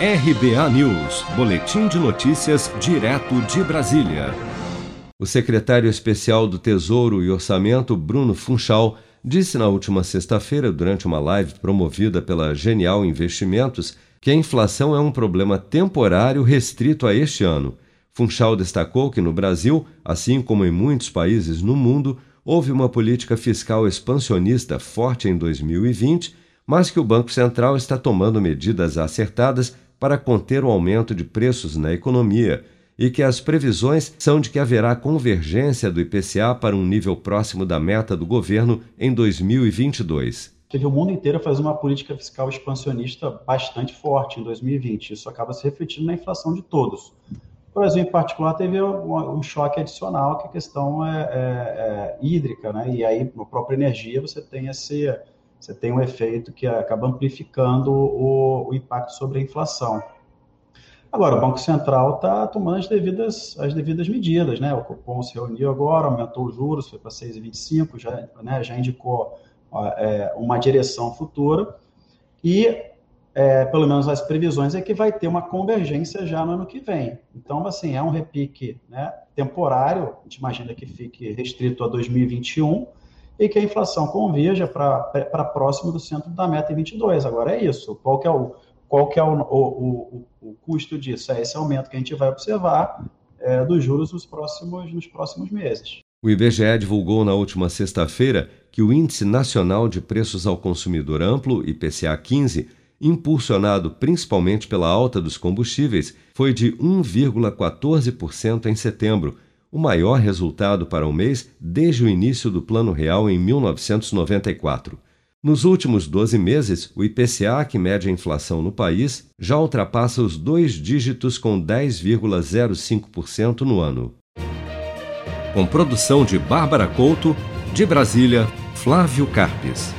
RBA News, Boletim de Notícias, direto de Brasília. O secretário especial do Tesouro e Orçamento, Bruno Funchal, disse na última sexta-feira, durante uma live promovida pela Genial Investimentos, que a inflação é um problema temporário restrito a este ano. Funchal destacou que no Brasil, assim como em muitos países no mundo, houve uma política fiscal expansionista forte em 2020, mas que o Banco Central está tomando medidas acertadas para conter o aumento de preços na economia e que as previsões são de que haverá convergência do IPCA para um nível próximo da meta do governo em 2022. Teve o mundo inteiro fazer uma política fiscal expansionista bastante forte em 2020. Isso acaba se refletindo na inflação de todos. O Brasil, em particular, teve um, choque adicional, que a questão é, é, é hídrica, né? E aí, na própria energia, você tem esse, você tem um efeito que acaba amplificando o, o impacto sobre a inflação. Agora, o Banco Central está tomando as devidas, as devidas medidas, né? O Copom se reuniu agora, aumentou os juros, foi para 6,25, já, né, já indicou é, uma direção futura, e é, pelo menos as previsões é que vai ter uma convergência já no ano que vem. Então, assim, é um repique né, temporário, a gente imagina que fique restrito a 2021, e que a inflação converja para próximo do centro da meta em 22. Agora é isso. Qual que é o, qual que é o, o, o, o custo disso? É esse aumento que a gente vai observar é, dos juros nos próximos, nos próximos meses. O IBGE divulgou na última sexta-feira que o Índice Nacional de Preços ao Consumidor Amplo, IPCA 15, impulsionado principalmente pela alta dos combustíveis, foi de 1,14% em setembro, o maior resultado para o mês desde o início do Plano Real em 1994. Nos últimos 12 meses, o IPCA, que mede a inflação no país, já ultrapassa os dois dígitos com 10,05% no ano. Com produção de Bárbara Couto, de Brasília, Flávio Carpes.